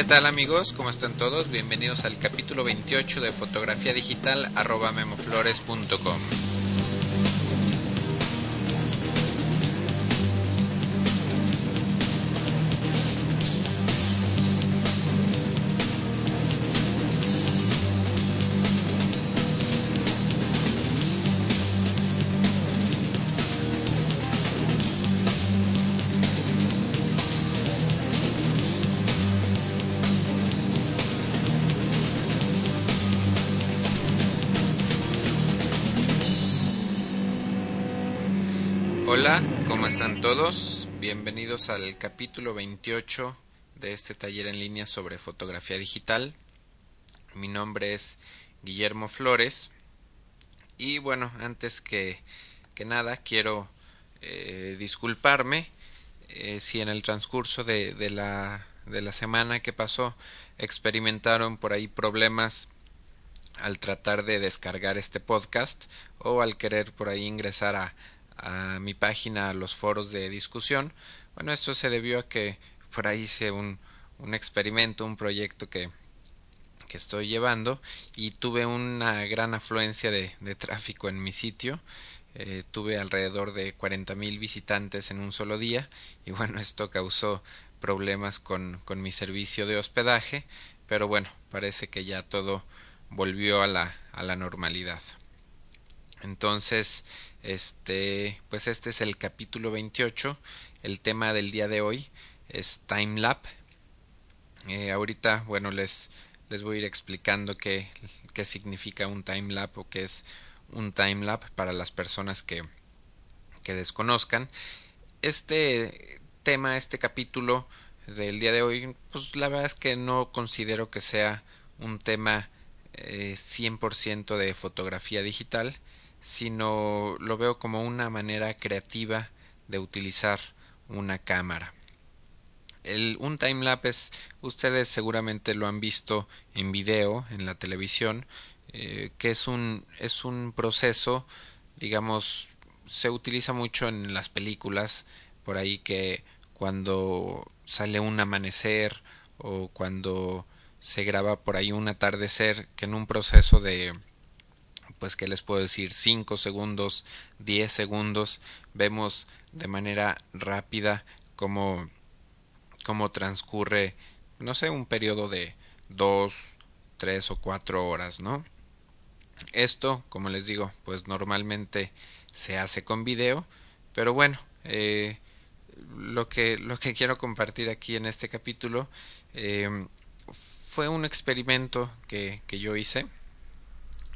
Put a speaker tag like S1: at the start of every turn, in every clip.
S1: ¿Qué tal amigos? ¿Cómo están todos? Bienvenidos al capítulo 28 de fotografía digital arroba memoflores.com. están todos? Bienvenidos al capítulo 28 de este taller en línea sobre fotografía digital. Mi nombre es Guillermo Flores y bueno, antes que, que nada quiero eh, disculparme eh, si en el transcurso de, de, la, de la semana que pasó experimentaron por ahí problemas al tratar de descargar este podcast o al querer por ahí ingresar a a mi página a los foros de discusión. Bueno, esto se debió a que por ahí hice un, un experimento, un proyecto que, que estoy llevando y tuve una gran afluencia de, de tráfico en mi sitio. Eh, tuve alrededor de mil visitantes en un solo día y bueno, esto causó problemas con, con mi servicio de hospedaje, pero bueno, parece que ya todo volvió a la, a la normalidad. Entonces, este, pues este es el capítulo 28. El tema del día de hoy es timelapse. Eh, ahorita, bueno, les, les voy a ir explicando qué, qué significa un timelapse o qué es un timelapse para las personas que, que desconozcan. Este tema, este capítulo del día de hoy, pues la verdad es que no considero que sea un tema eh, 100% de fotografía digital sino lo veo como una manera creativa de utilizar una cámara. El, un timelapse ustedes seguramente lo han visto en video en la televisión eh, que es un es un proceso digamos se utiliza mucho en las películas por ahí que cuando sale un amanecer o cuando se graba por ahí un atardecer que en un proceso de pues que les puedo decir 5 segundos, 10 segundos, vemos de manera rápida cómo, cómo transcurre, no sé, un periodo de 2, 3 o 4 horas, ¿no? Esto, como les digo, pues normalmente se hace con video, pero bueno, eh, lo, que, lo que quiero compartir aquí en este capítulo eh, fue un experimento que, que yo hice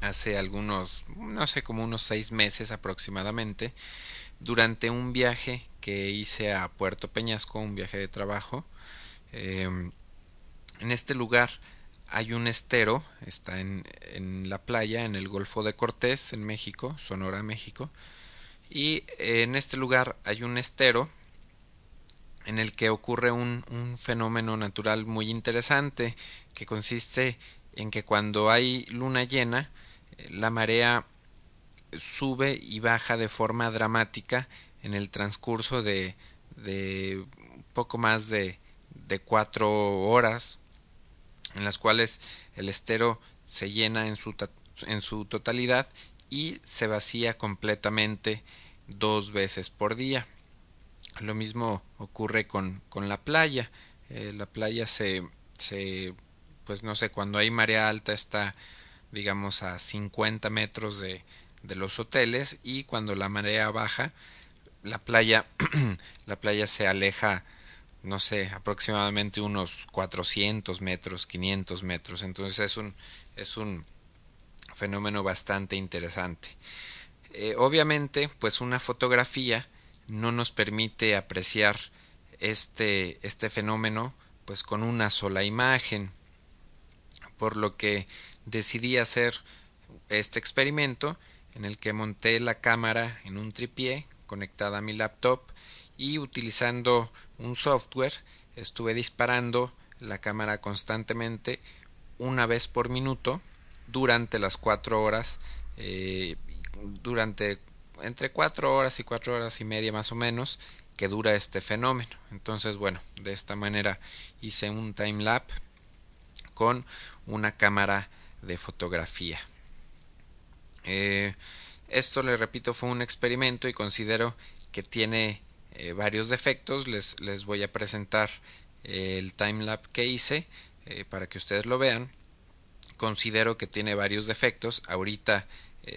S1: hace algunos, no sé, como unos seis meses aproximadamente, durante un viaje que hice a Puerto Peñasco, un viaje de trabajo. Eh, en este lugar hay un estero, está en, en, la playa, en el Golfo de Cortés, en México, Sonora, México. Y en este lugar hay un estero en el que ocurre un, un fenómeno natural muy interesante que consiste en que cuando hay luna llena, la marea sube y baja de forma dramática en el transcurso de, de poco más de, de cuatro horas en las cuales el estero se llena en su, totalidad y se vacía completamente dos veces por día. Lo mismo ocurre con, con la playa. Eh, la playa se, se, pues no sé, cuando hay marea alta está digamos a 50 metros de, de los hoteles y cuando la marea baja la playa la playa se aleja no sé aproximadamente unos 400 metros 500 metros. Entonces es un es un fenómeno bastante interesante. Eh, obviamente pues una fotografía no nos permite apreciar este este fenómeno pues con una sola imagen por lo que decidí hacer este experimento en el que monté la cámara en un tripié conectada a mi laptop y utilizando un software estuve disparando la cámara constantemente una vez por minuto durante las cuatro horas eh, durante entre cuatro horas y cuatro horas y media más o menos que dura este fenómeno. Entonces bueno de esta manera hice un time lapse con una cámara de fotografía. Eh, esto, le repito, fue un experimento y considero que tiene eh, varios defectos. Les, les, voy a presentar el timelapse que hice eh, para que ustedes lo vean. Considero que tiene varios defectos. Ahorita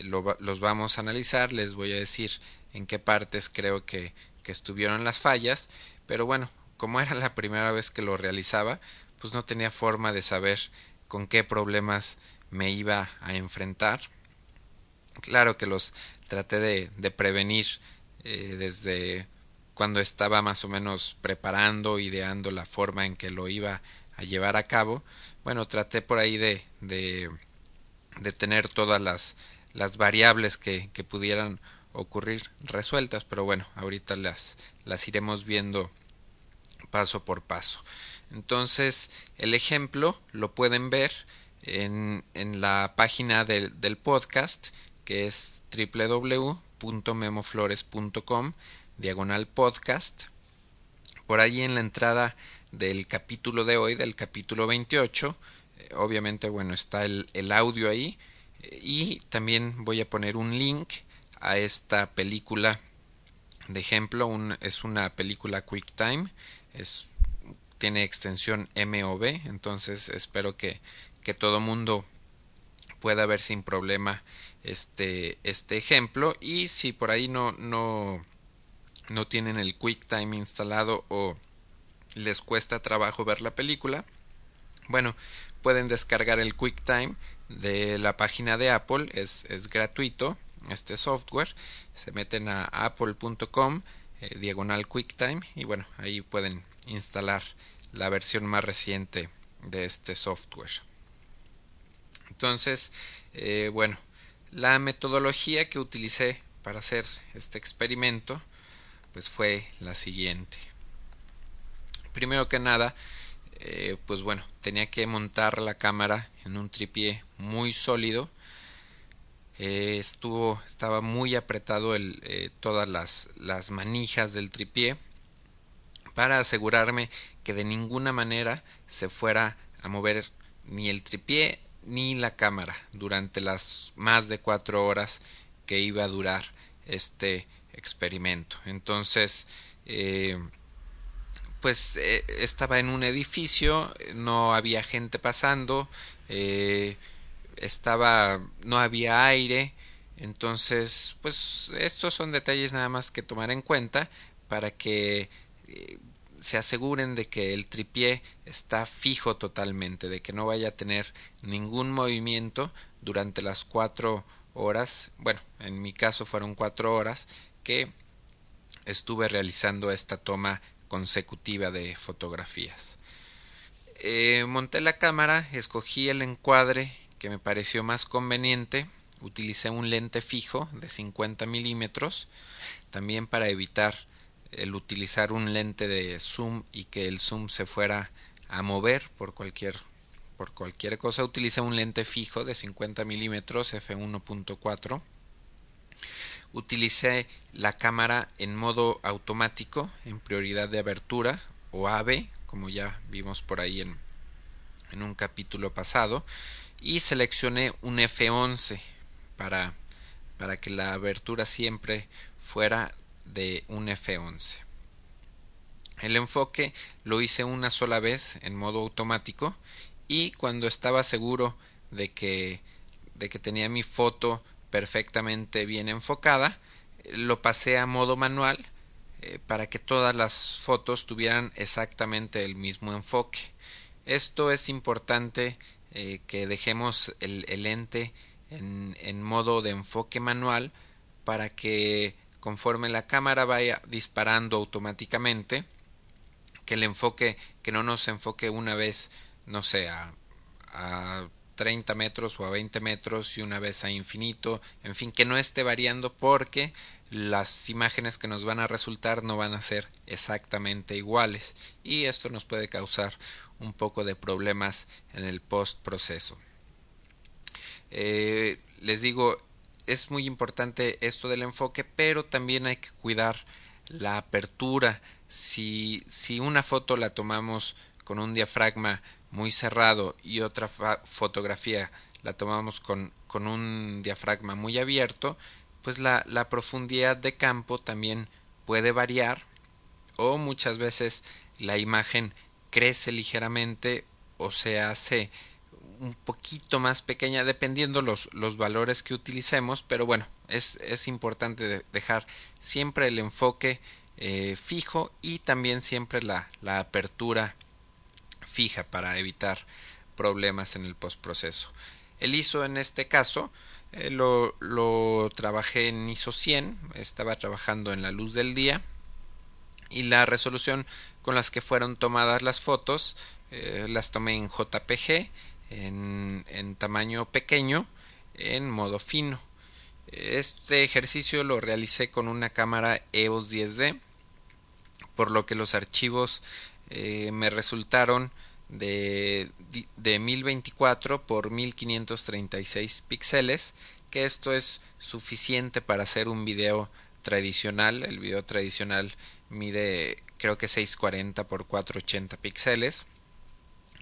S1: los vamos a analizar. Les voy a decir en qué partes creo que, que estuvieron las fallas. Pero bueno, como era la primera vez que lo realizaba, pues no tenía forma de saber con qué problemas me iba a enfrentar. Claro que los traté de, de prevenir eh, desde cuando estaba más o menos preparando, ideando la forma en que lo iba a llevar a cabo. Bueno, traté por ahí de, de, de tener todas las, las variables que, que pudieran ocurrir resueltas, pero bueno, ahorita las, las iremos viendo paso por paso. Entonces, el ejemplo lo pueden ver en, en la página del, del podcast, que es www.memoflores.com, diagonal podcast. Por ahí en la entrada del capítulo de hoy, del capítulo 28, eh, obviamente, bueno, está el, el audio ahí. y también voy a poner un link a esta película de ejemplo. Es una película QuickTime. Es tiene extensión MOV, entonces espero que, que todo mundo pueda ver sin problema este, este ejemplo. Y si por ahí no, no, no tienen el QuickTime instalado o les cuesta trabajo ver la película, bueno, pueden descargar el QuickTime de la página de Apple, es, es gratuito este software, se meten a apple.com eh, diagonal QuickTime y bueno, ahí pueden instalar la versión más reciente de este software. Entonces, eh, bueno, la metodología que utilicé para hacer este experimento pues fue la siguiente. Primero que nada, eh, pues bueno, tenía que montar la cámara en un tripié muy sólido. Eh, estuvo, estaba muy apretado todas las, las manijas del tripié para asegurarme que de ninguna manera se fuera a mover ni el tripié ni la cámara durante las más de cuatro horas que iba a durar este experimento. Entonces, eh, pues eh, estaba en un edificio, no había gente pasando, eh, estaba, no había aire, entonces, pues estos son detalles nada más que tomar en cuenta para que se aseguren de que el tripié está fijo totalmente, de que no vaya a tener ningún movimiento durante las cuatro horas, bueno, en mi caso fueron cuatro horas que estuve realizando esta toma consecutiva de fotografías. Eh, monté la cámara, escogí el encuadre que me pareció más conveniente, utilicé un lente fijo de 50 milímetros, también para evitar el utilizar un lente de zoom y que el zoom se fuera a mover por cualquier por cualquier cosa utiliza un lente fijo de 50 milímetros f1.4 utilicé la cámara en modo automático en prioridad de abertura o AVE como ya vimos por ahí en, en un capítulo pasado y seleccioné un F11 para para que la abertura siempre fuera de un F11. El enfoque lo hice una sola vez en modo automático y cuando estaba seguro de que, de que tenía mi foto perfectamente bien enfocada, lo pasé a modo manual eh, para que todas las fotos tuvieran exactamente el mismo enfoque. Esto es importante eh, que dejemos el, el lente en, en modo de enfoque manual para que conforme la cámara vaya disparando automáticamente, que el enfoque, que no nos enfoque una vez, no sé, a, a 30 metros o a 20 metros y una vez a infinito, en fin, que no esté variando porque las imágenes que nos van a resultar no van a ser exactamente iguales y esto nos puede causar un poco de problemas en el post proceso. Eh, les digo, es muy importante esto del enfoque, pero también hay que cuidar la apertura. Si, si una foto la tomamos con un diafragma muy cerrado y otra fotografía la tomamos con, con un diafragma muy abierto, pues la, la profundidad de campo también puede variar o muchas veces la imagen crece ligeramente o se hace un poquito más pequeña dependiendo los, los valores que utilicemos pero bueno es, es importante dejar siempre el enfoque eh, fijo y también siempre la, la apertura fija para evitar problemas en el postproceso. El ISO en este caso eh, lo, lo trabajé en ISO 100 estaba trabajando en la luz del día y la resolución con las que fueron tomadas las fotos eh, las tomé en JPG en, tamaño pequeño en modo fino. Este ejercicio lo realicé con una cámara EOS 10D por lo que los archivos eh, me resultaron de, de 1024 por 1536 píxeles que esto es suficiente para hacer un video tradicional. El video tradicional mide creo que 640 por 480 píxeles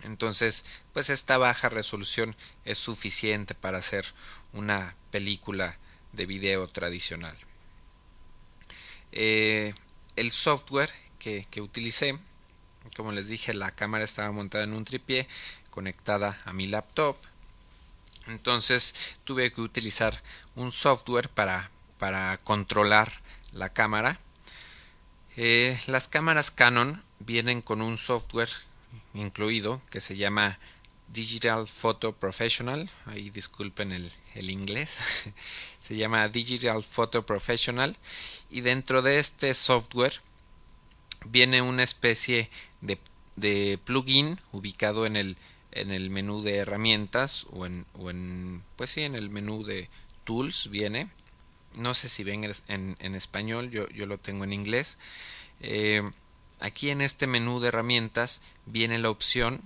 S1: entonces pues esta baja resolución es suficiente para hacer una película de video tradicional. Eh, el software que, que utilicé como les dije la cámara estaba montada en un tripié conectada a mi laptop. Entonces tuve que utilizar un software para, para controlar la cámara. Eh, las cámaras Canon vienen con un software incluido que se llama Digital Photo Professional. Ahí disculpen el, el inglés. se llama Digital Photo Professional. Y dentro de este software viene una especie de, de plugin ubicado en el, en el menú de herramientas o en, o en pues sí en el menú de tools viene no sé si ven en, en español, yo, yo, lo tengo en inglés. Eh, aquí en este menú de herramientas viene la opción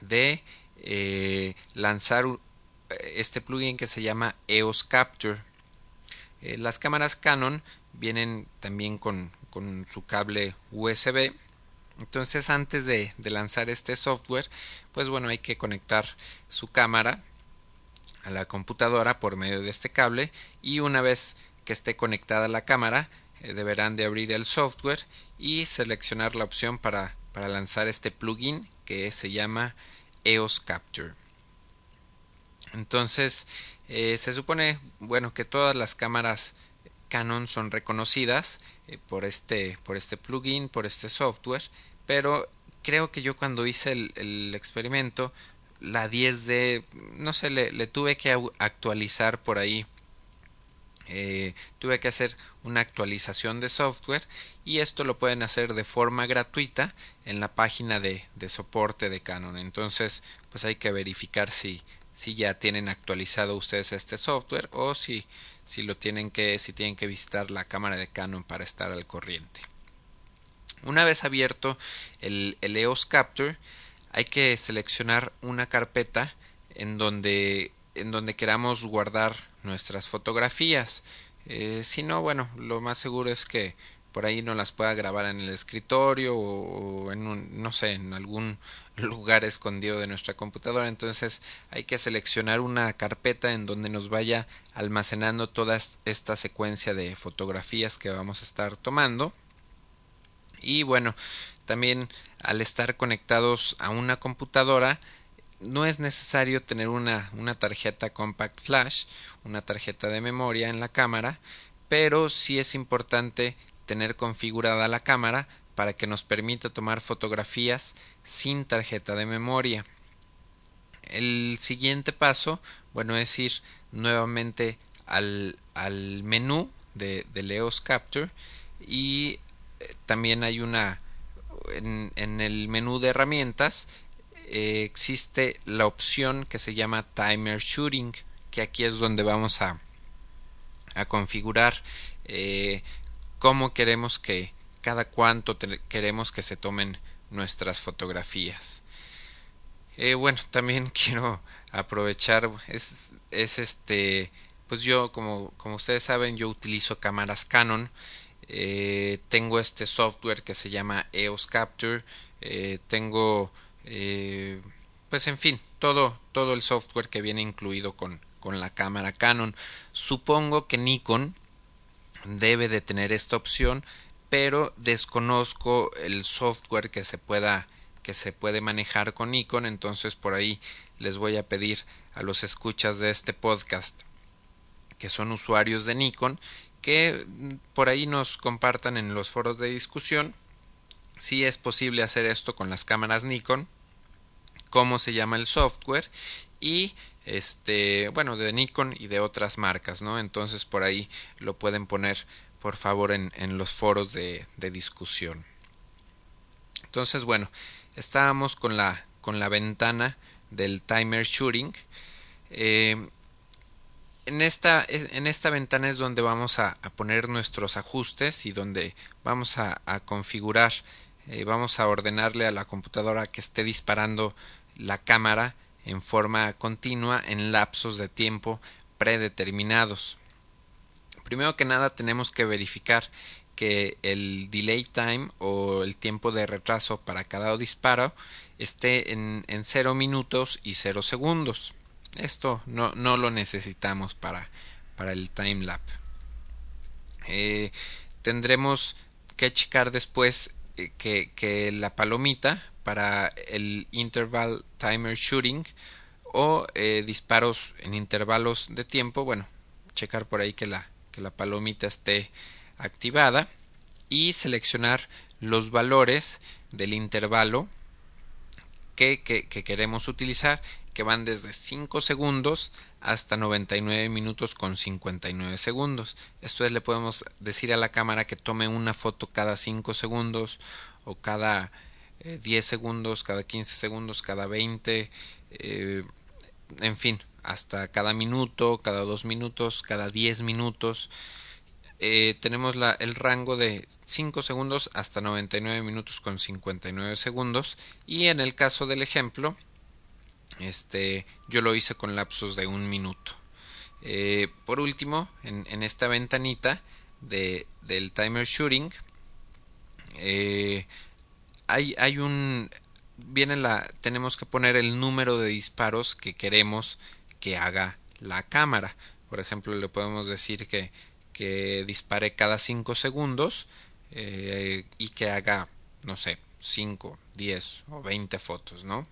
S1: de eh, lanzar este plugin que se llama EOS Capture. Eh, las cámaras Canon vienen también con, su cable USB. Entonces antes de, lanzar este software, pues bueno, hay que conectar su cámara a la computadora por medio de este cable y una vez que esté conectada la cámara eh, deberán de abrir el software y seleccionar la opción para, para lanzar este plugin que se llama EOS Capture. Entonces eh, se supone bueno que todas las cámaras Canon son reconocidas eh, por este por este plugin por este software pero creo que yo cuando hice el, experimento la 10D, no sé, le tuve que actualizar por ahí. Eh, tuve que hacer una actualización de software y esto lo pueden hacer de forma gratuita en la página de, soporte de Canon. Entonces, pues hay que verificar si, si ya tienen actualizado ustedes este software o si, si lo tienen que, si tienen que visitar la cámara de Canon para estar al corriente. Una vez abierto el, el EOS Capture, hay que seleccionar una carpeta en donde en donde queramos guardar nuestras fotografías. Eh, si no bueno lo más seguro es que por ahí no las pueda grabar en el escritorio o, en un, no sé en algún lugar escondido de nuestra computadora. Entonces hay que seleccionar una carpeta en donde nos vaya almacenando toda esta secuencia de fotografías que vamos a estar tomando. Y bueno también al estar conectados a una computadora no es necesario tener una, una tarjeta compact flash, una tarjeta de memoria en la cámara, pero sí es importante tener configurada la cámara para que nos permita tomar fotografías sin tarjeta de memoria. El siguiente paso, bueno, es ir nuevamente al, al menú de, de Leos Capture y eh, también hay una en, el menú de herramientas eh, existe la opción que se llama Timer Shooting, que aquí es donde vamos a, a configurar eh, cómo queremos que cada cuánto queremos que se tomen nuestras fotografías. Eh, bueno, también quiero aprovechar es, es este pues yo como, como ustedes saben yo utilizo cámaras Canon tengo este software que se llama EOS Capture, tengo eh, pues en fin, todo, todo el software que viene incluido con, con la cámara Canon. Supongo que Nikon debe de tener esta opción, pero desconozco el software que se pueda que se puede manejar con Nikon, entonces por ahí les voy a pedir a los escuchas de este podcast que son usuarios de Nikon que por ahí nos compartan en los foros de discusión si es posible hacer esto con las cámaras Nikon, cómo se llama el software y este bueno de Nikon y de otras marcas no entonces por ahí lo pueden poner por favor en, en los foros de, de, discusión. Entonces bueno estábamos con la con la ventana del timer shooting. Eh, en esta, en esta ventana es donde vamos a, poner nuestros ajustes y donde vamos a, a configurar eh, vamos a ordenarle a la computadora que esté disparando la cámara en forma continua en lapsos de tiempo predeterminados. Primero que nada tenemos que verificar que el delay time o el tiempo de retraso para cada disparo esté en, en 0 minutos y 0 segundos. Esto no, no lo necesitamos para, para el timelapse. Eh, tendremos que checar después eh, que, que la palomita para el interval timer shooting o eh, disparos en intervalos de tiempo bueno checar por ahí que la que la palomita esté activada y seleccionar los valores del intervalo que, que, que queremos utilizar que van desde 5 segundos hasta 99 minutos con 59 segundos. Esto es, le podemos decir a la cámara que tome una foto cada 5 segundos o cada 10 eh, segundos, cada 15 segundos, cada 20, eh, en fin, hasta cada minuto, cada 2 minutos, cada 10 minutos. Eh, tenemos la, el rango de 5 segundos hasta 99 minutos con 59 segundos y en el caso del ejemplo este yo lo hice con lapsos de un minuto eh, por último en, en, esta ventanita de, del timer shooting eh, hay, hay un la tenemos que poner el número de disparos que queremos que haga la cámara. Por ejemplo le podemos decir que, que dispare cada 5 segundos eh, y que haga no sé 5, 10 o 20 fotos no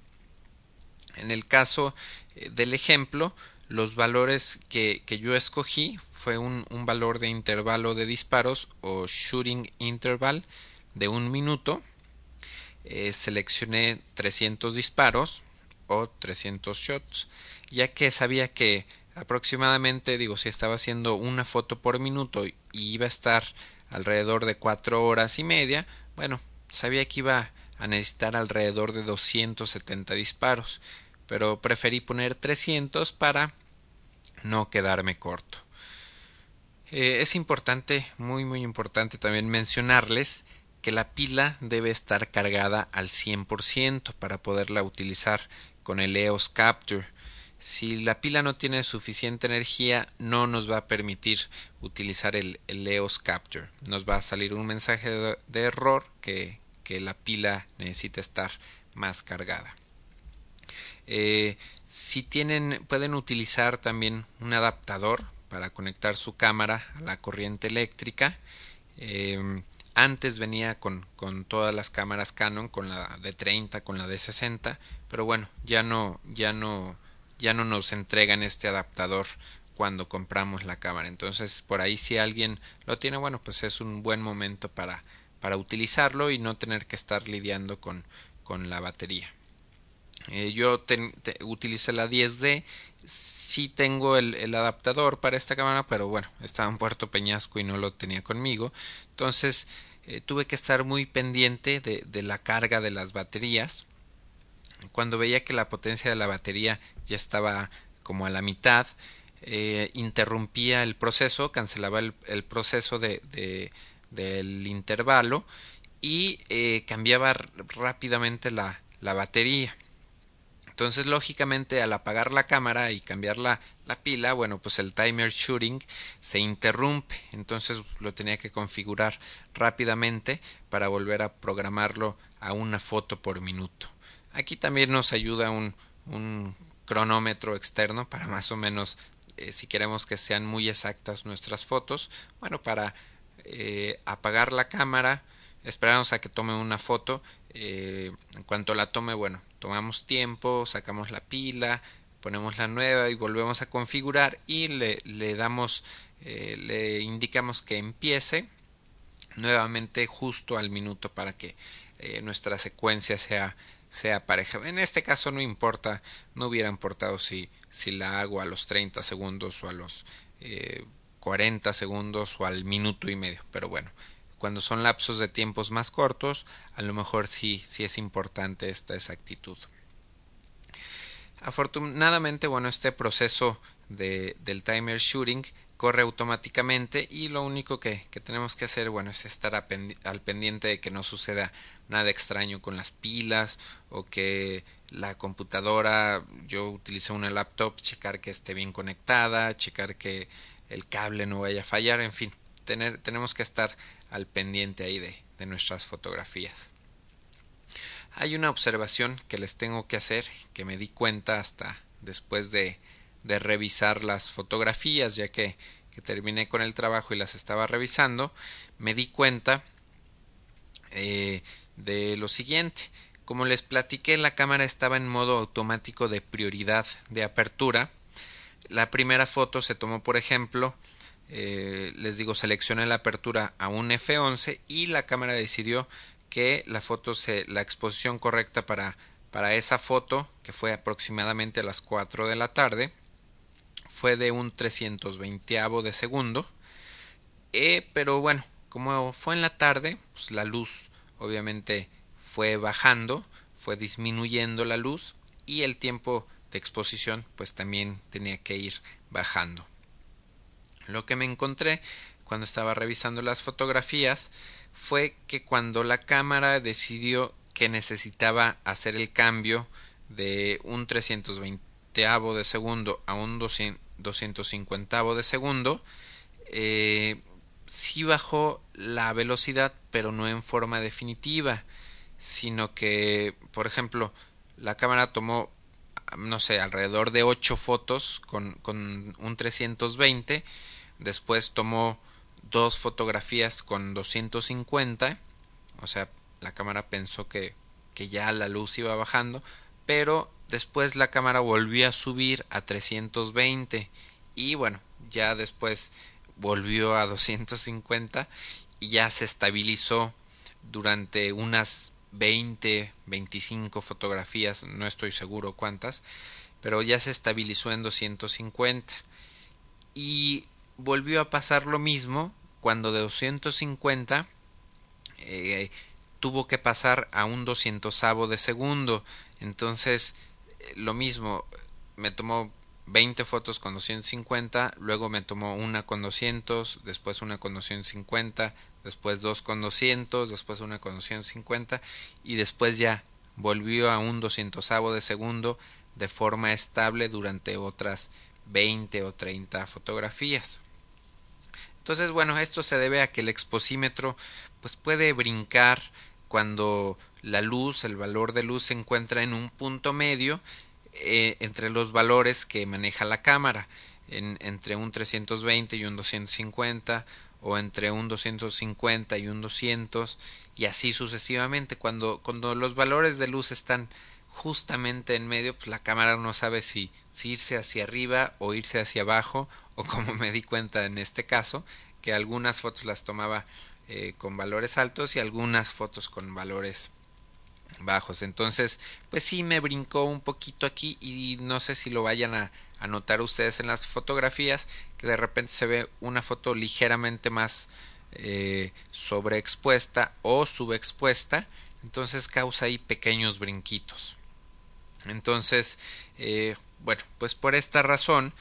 S1: en el caso eh, del ejemplo los valores que, que yo escogí fue un, un valor de intervalo de disparos o shooting interval de un minuto eh, seleccioné 300 disparos o 300 shots, ya que sabía que aproximadamente, digo, si estaba haciendo una foto por minuto y iba a estar alrededor de 4 horas y media, bueno, sabía que iba a necesitar alrededor de 270 disparos, pero preferí poner 300 para no quedarme corto. Eh, es importante, muy muy importante también mencionarles que la pila debe estar cargada al 100% para poderla utilizar con el EOS Capture. Si la pila no tiene suficiente energía, no nos va a permitir utilizar el, EOS Capture. Nos va a salir un mensaje de, error que, que, la pila necesita estar más cargada. Eh, si tienen, pueden utilizar también un adaptador para conectar su cámara a la corriente eléctrica. Eh, antes venía con, con, todas las cámaras Canon, con la de 30, con la de 60, pero bueno, ya no, ya no, ya no nos entregan este adaptador cuando compramos la cámara. Entonces, por ahí si alguien lo tiene, bueno, pues es un buen momento para, para utilizarlo y no tener que estar lidiando con, con la batería. Eh, yo te, utilicé la 10D, sí tengo el, adaptador para esta cámara, pero bueno, estaba en Puerto Peñasco y no lo tenía conmigo. Entonces, eh, tuve que estar muy pendiente de, la carga de las baterías. Cuando veía que la potencia de la batería ya estaba como a la mitad, eh, interrumpía el proceso, cancelaba el, proceso de, de, del intervalo y eh, cambiaba rápidamente la batería. Entonces, lógicamente, al apagar la cámara y cambiar la, la, pila, bueno, pues el timer shooting se interrumpe. Entonces lo tenía que configurar rápidamente para volver a programarlo a una foto por minuto. Aquí también nos ayuda un, un cronómetro externo para más o menos eh, si queremos que sean muy exactas nuestras fotos. Bueno, para eh, apagar la cámara, esperamos a que tome una foto. Eh, en cuanto la tome, bueno, tomamos tiempo, sacamos la pila, ponemos la nueva y volvemos a configurar y le, le damos, le indicamos que empiece nuevamente justo al minuto para que nuestra secuencia sea sea pareja. En este caso no importa, no hubiera importado si, si la hago a los 30 segundos o a los eh, 40 segundos o al minuto y medio. Pero bueno, cuando son lapsos de tiempos más cortos, a lo mejor sí, sí es importante esta exactitud. Afortunadamente, bueno, este proceso de, del timer shooting corre automáticamente y lo único que, que tenemos que hacer bueno es estar al pendiente de que no suceda nada extraño con las pilas o que la computadora yo utilizo una laptop checar que esté bien conectada checar que el cable no vaya a fallar en fin tener, tenemos que estar al pendiente ahí de, nuestras fotografías hay una observación que les tengo que hacer que me di cuenta hasta después de de revisar las fotografías, ya que, que, terminé con el trabajo y las estaba revisando, me di cuenta eh, de lo siguiente. Como les platiqué, la cámara estaba en modo automático de prioridad de apertura. La primera foto se tomó, por ejemplo, eh, les digo, seleccioné la apertura a un F11 y la cámara decidió que la foto se, la exposición correcta para, para esa foto, que fue aproximadamente a las 4 de la tarde, fue de un 320 de segundo. Eh, pero bueno, como fue en la tarde, pues la luz obviamente fue bajando, fue disminuyendo la luz y el tiempo de exposición pues también tenía que ir bajando. Lo que me encontré cuando estaba revisando las fotografías fue que cuando la cámara decidió que necesitaba hacer el cambio de un 320 de segundo a un 200, 250 de segundo, eh, sí bajó la velocidad, pero no en forma definitiva, sino que, por ejemplo, la cámara tomó, no sé, alrededor de 8 fotos con, con un 320, después tomó dos fotografías con 250, o sea, la cámara pensó que, que ya la luz iba bajando, pero después la cámara volvió a subir a 320 y bueno, ya después volvió a 250 y ya se estabilizó durante unas 20, 25 fotografías, no estoy seguro cuántas, pero ya se estabilizó en 250. Y volvió a pasar lo mismo cuando de 250 eh, tuvo que pasar a un 200 de segundo. Entonces lo mismo, me tomó 20 fotos con 250, luego me tomó una con 200, después una con 250, después dos con 200, después una con 250 y después ya volvió a un 200 de segundo de forma estable durante otras 20 o 30 fotografías. Entonces, bueno, esto se debe a que el exposímetro pues puede brincar cuando la luz, el valor de luz se encuentra en un punto medio eh, entre los valores que maneja la cámara, en, entre un 320 y un 250 o entre un 250 y un 200 y así sucesivamente. Cuando, cuando los valores de luz están justamente en medio, pues la cámara no sabe si, si irse hacia arriba o irse hacia abajo o como me di cuenta en este caso, que algunas fotos las tomaba eh, con valores altos y algunas fotos con valores bajos. Entonces, pues sí me brincó un poquito aquí y no sé si lo vayan a, notar ustedes en las fotografías, que de repente se ve una foto ligeramente más eh, sobreexpuesta o subexpuesta. Entonces causa ahí pequeños brinquitos. Entonces, eh, bueno, pues por esta razón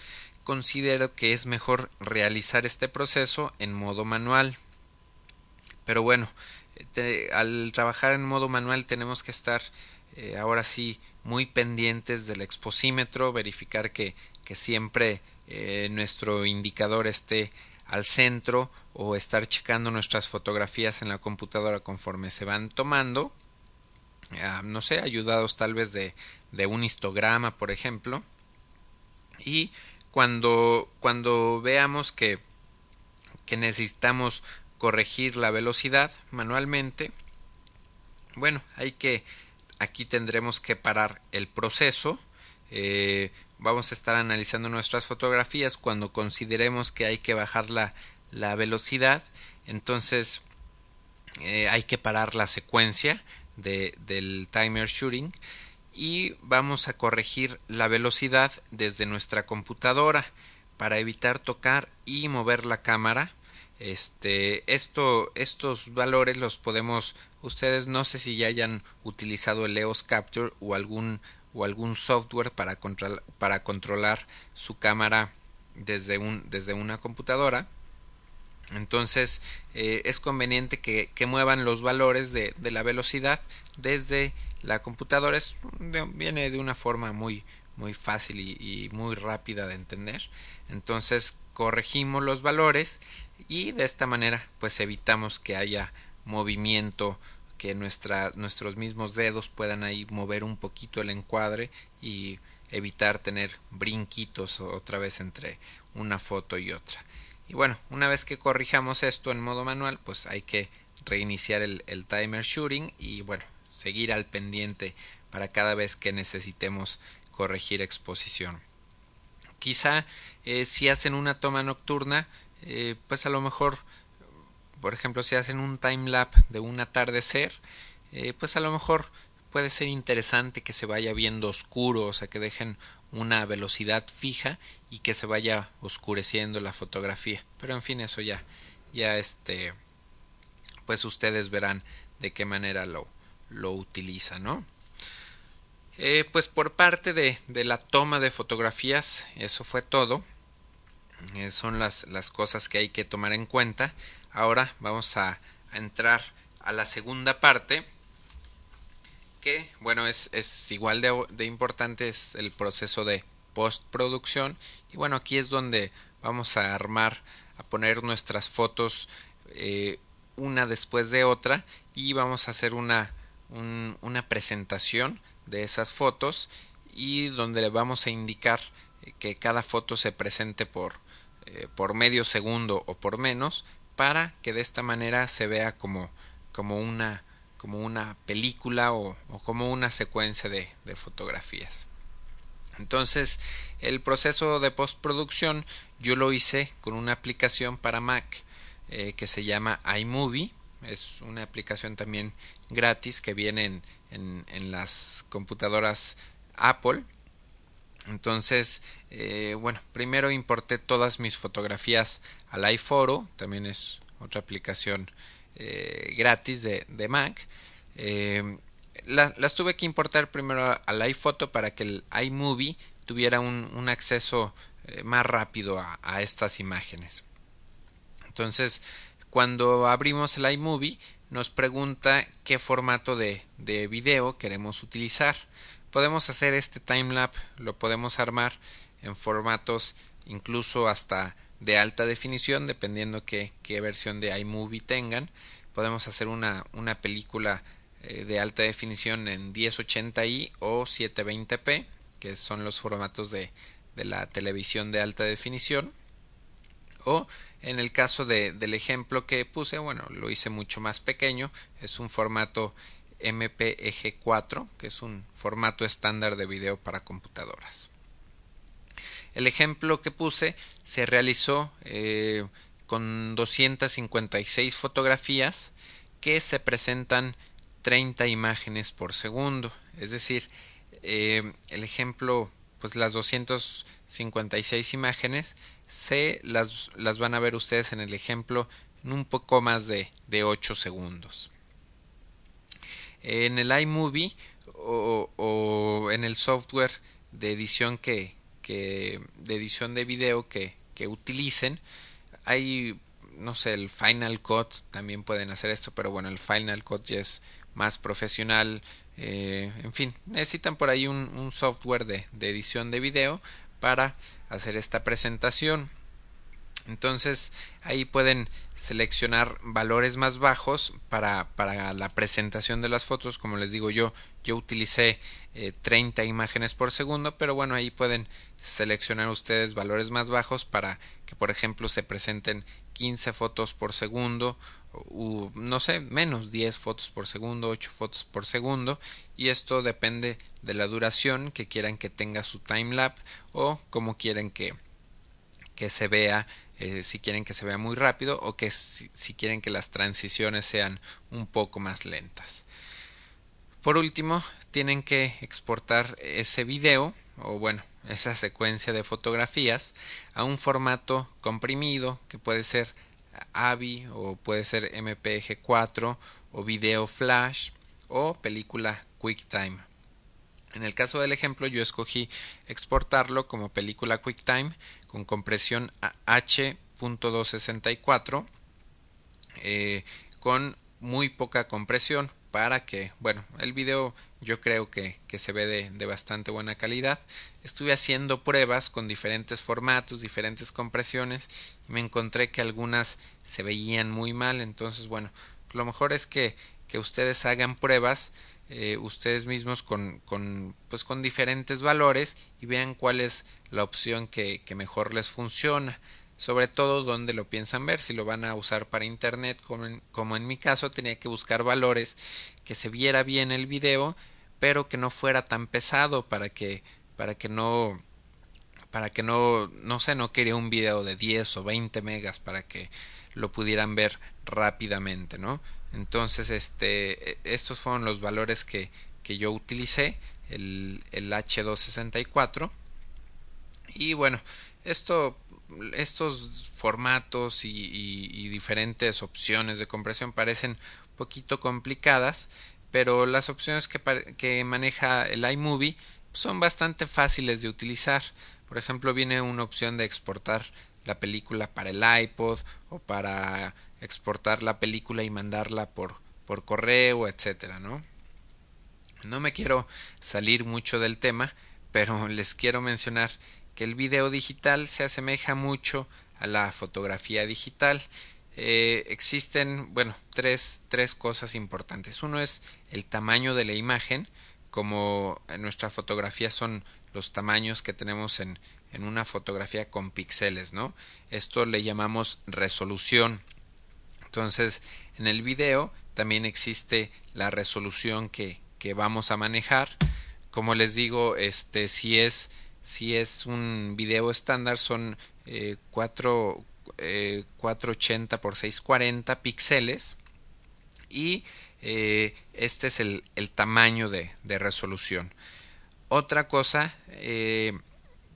S1: considero que es mejor realizar este proceso en modo manual. Pero bueno, al trabajar en modo manual tenemos que estar eh, ahora sí muy pendientes del exposímetro, verificar que, que siempre eh, nuestro indicador esté al centro o estar checando nuestras fotografías en la computadora conforme se van tomando ah, no sé, ayudados tal vez de, de un histograma, por ejemplo. Y cuando, cuando veamos que, que necesitamos corregir la velocidad manualmente, bueno, hay que, aquí tendremos que parar el proceso. Eh, vamos a estar analizando nuestras fotografías cuando consideremos que hay que bajar la, la velocidad. Entonces, eh, hay que parar la secuencia de, del timer shooting y vamos a corregir la velocidad desde nuestra computadora para evitar tocar y mover la cámara. Este esto estos valores los podemos ustedes no sé si ya hayan utilizado el EOS Capture o algún o algún software para control, para controlar su cámara desde un desde una computadora. Entonces eh, es conveniente que, que, muevan los valores de, de la velocidad desde la computadora viene de una forma muy, muy fácil y, muy rápida de entender. Entonces corregimos los valores y de esta manera pues evitamos que haya movimiento que nuestros mismos dedos puedan ahí mover un poquito el encuadre y evitar tener brinquitos otra vez entre una foto y otra. Y bueno, una vez que corrijamos esto en modo manual, pues hay que reiniciar el, el timer shooting y bueno, seguir al pendiente para cada vez que necesitemos corregir exposición. Quizá eh, si hacen una toma nocturna, eh, pues a lo mejor, por ejemplo, si hacen un time lapse de un atardecer, eh, pues a lo mejor puede ser interesante que se vaya viendo oscuro, o sea, que dejen una velocidad fija y que se vaya oscureciendo la fotografía. Pero en fin, eso ya, ya este, pues ustedes verán de qué manera lo, lo utiliza, ¿no? Eh, pues por parte de, de, la toma de fotografías, eso fue todo. Eh, son las, las, cosas que hay que tomar en cuenta. Ahora vamos a, entrar a la segunda parte, que bueno, es, es igual de, de, importante, es el proceso de postproducción. Y bueno, aquí es donde vamos a armar, a poner nuestras fotos eh, una después de otra y vamos a hacer una un, una presentación de esas fotos y donde le vamos a indicar que cada foto se presente por, eh, por medio segundo o por menos para que de esta manera se vea como, como, una, como una película o, como una secuencia de, de, fotografías. Entonces, el proceso de postproducción yo lo hice con una aplicación para Mac eh, que se llama iMovie. Es una aplicación también gratis que vienen en, en las computadoras Apple. Entonces, eh, bueno, primero importé todas mis fotografías al iPhoto, también es otra aplicación eh, gratis de, de Mac. Eh, la, las tuve que importar primero al iPhoto para que el iMovie tuviera un, un acceso más rápido a, a, estas imágenes. Entonces, cuando abrimos el iMovie, nos pregunta qué formato de, de video queremos utilizar. Podemos hacer este timelapse, lo podemos armar en formatos incluso hasta de alta definición, dependiendo qué, qué versión de iMovie tengan. Podemos hacer una, una película eh, de alta definición en 1080i o 720p, que son los formatos de, de la televisión de alta definición. O en el caso de, del ejemplo que puse, bueno, lo hice mucho más pequeño, es un formato MPEG4, que es un formato estándar de video para computadoras. El ejemplo que puse se realizó eh, con 256 fotografías que se presentan 30 imágenes por segundo. Es decir, eh, el ejemplo, pues las 256 imágenes se las, las van a ver ustedes en el ejemplo en un poco más de, de 8 segundos. En el iMovie o, o, en el software de edición que, que de edición de video que, que utilicen hay no sé el Final Cut también pueden hacer esto pero bueno el Final Cut ya es más profesional eh, en fin necesitan por ahí un, un software de, de edición de video para hacer esta presentación. Entonces ahí pueden seleccionar valores más bajos para, para la presentación de las fotos. Como les digo yo, yo utilicé 30 eh, imágenes por segundo, pero bueno, ahí pueden seleccionar ustedes valores más bajos para que, por ejemplo, se presenten 15 fotos por segundo o no sé, menos 10 fotos por segundo, 8 fotos por segundo y esto depende de la duración que quieran que tenga su timelapse o como quieren que, que se vea eh, si quieren que se vea muy rápido o que si, quieren que las transiciones sean un poco más lentas. Por último, tienen que exportar ese video o bueno, esa secuencia de fotografías a un formato comprimido que puede ser AVI o puede ser MPG4 o video flash o película QuickTime. En el caso del ejemplo yo escogí exportarlo como película QuickTime con compresión H.264 eh, con muy poca compresión para que, bueno, el video yo creo que, que se ve de, de, bastante buena calidad. Estuve haciendo pruebas con diferentes formatos, diferentes compresiones y me encontré que algunas se veían muy mal. Entonces, bueno, lo mejor es que, que ustedes hagan pruebas eh, ustedes mismos con, con, pues con diferentes valores y vean cuál es la opción que, que mejor les funciona sobre todo donde lo piensan ver, si lo van a usar para internet, como en, como en, mi caso tenía que buscar valores que se viera bien el video, pero que no fuera tan pesado para que para que no para que no no sé, no quería un video de 10 o 20 megas para que lo pudieran ver rápidamente, ¿no? Entonces, este, e, estos fueron los valores que, que yo utilicé, el, el H264. Y bueno, esto, estos formatos y, diferentes opciones de compresión parecen un poquito complicadas, pero las opciones que, que maneja el iMovie son bastante fáciles de utilizar. Por ejemplo, viene una opción de exportar la película para el iPod o para exportar la película y mandarla por, por correo, etcétera, ¿no? No me quiero salir mucho del tema, pero les quiero mencionar que el video digital se asemeja mucho a la fotografía digital. Eh, existen, bueno, tres, tres cosas importantes. Uno es el tamaño de la imagen, como en nuestra fotografía son los tamaños que tenemos en, en una fotografía con píxeles, ¿no? Esto le llamamos resolución. Entonces, en el video también existe la resolución que, que vamos a manejar. Como les digo, este si es si es un video estándar son eh, 4, eh, 480 por 640 píxeles y eh, este es el, el tamaño de, de, resolución. Otra cosa eh,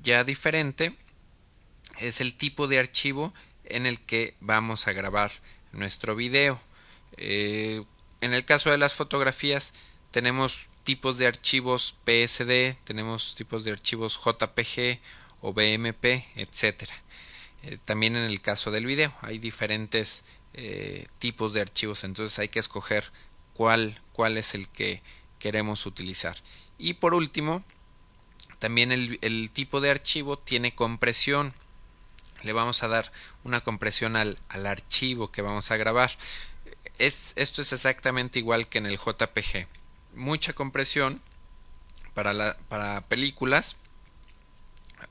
S1: ya diferente es el tipo de archivo en el que vamos a grabar nuestro video. Eh, en el caso de las fotografías tenemos tipos de archivos PSD, tenemos tipos de archivos JPG o BMP, etcétera. Eh, también en el caso del video hay diferentes eh, tipos de archivos, entonces hay que escoger cuál, cuál es el que queremos utilizar. Y por último, también el, el tipo de archivo tiene compresión le vamos a dar una compresión al, al archivo que vamos a grabar. Es, esto es exactamente igual que en el JPG. Mucha compresión para, la, para películas.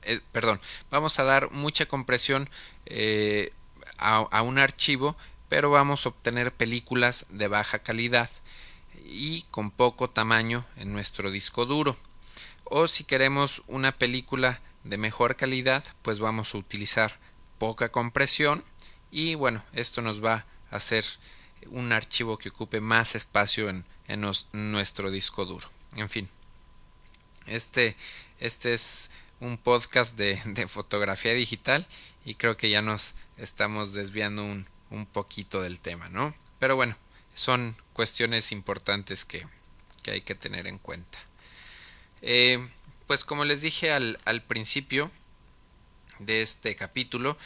S1: Eh, perdón, vamos a dar mucha compresión eh, a, a un archivo, pero vamos a obtener películas de baja calidad y con poco tamaño en nuestro disco duro. O si queremos una película de mejor calidad, pues vamos a utilizar poca compresión y bueno, esto nos va a hacer un archivo que ocupe más espacio en, en nuestro disco duro. En fin, este, este es un podcast de, de, fotografía digital y creo que ya nos estamos desviando un, un poquito del tema, ¿no? Pero bueno, son cuestiones importantes que, que hay que tener en cuenta. Eh, pues como les dije al, al principio de este capítulo,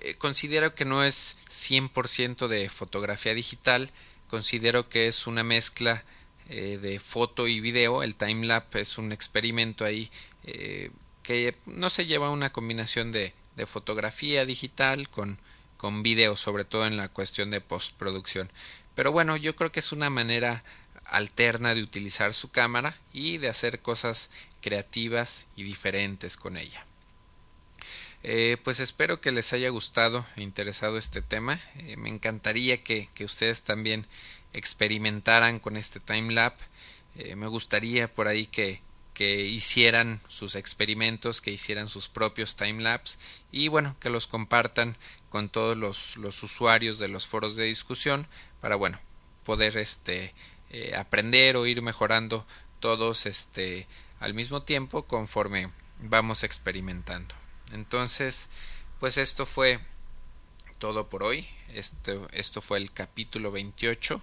S1: eh, considero que no es 100% de fotografía digital, considero que es una mezcla eh, de foto y video, el timelapse es un experimento ahí eh, que no se lleva una combinación de, de fotografía digital con, con video, sobre todo en la cuestión de postproducción. Pero bueno, yo creo que es una manera alterna de utilizar su cámara y de hacer cosas creativas y diferentes con ella. Eh, pues espero que les haya gustado e interesado este tema. Eh, me encantaría que, que, ustedes también experimentaran con este timelapse. Eh, me gustaría por ahí que, que hicieran sus experimentos, que hicieran sus propios timelapse y bueno, que los compartan con todos los, los usuarios de los foros de discusión para bueno, poder este eh, aprender o ir mejorando todos este al mismo tiempo conforme vamos experimentando. Entonces, pues esto fue todo por hoy. Esto, esto fue el capítulo 28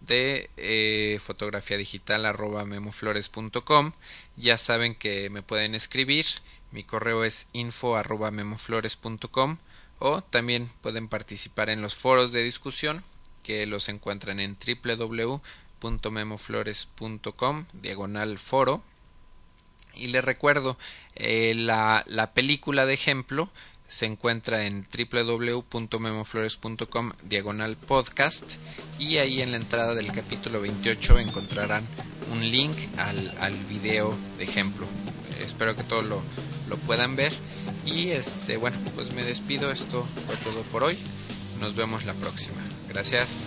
S1: de eh, fotografía digital arroba memoflores.com. Ya saben que me pueden escribir. Mi correo es info arroba memoflores.com o también pueden participar en los foros de discusión que los encuentran en www.memoflores.com diagonal foro y les recuerdo, eh, la, la película de ejemplo se encuentra en www.memoflores.com diagonal podcast y ahí en la entrada del capítulo 28 encontrarán un link al, al video de ejemplo. Espero que todos lo, lo puedan ver y este bueno pues me despido. Esto fue todo por hoy. Nos vemos la próxima. Gracias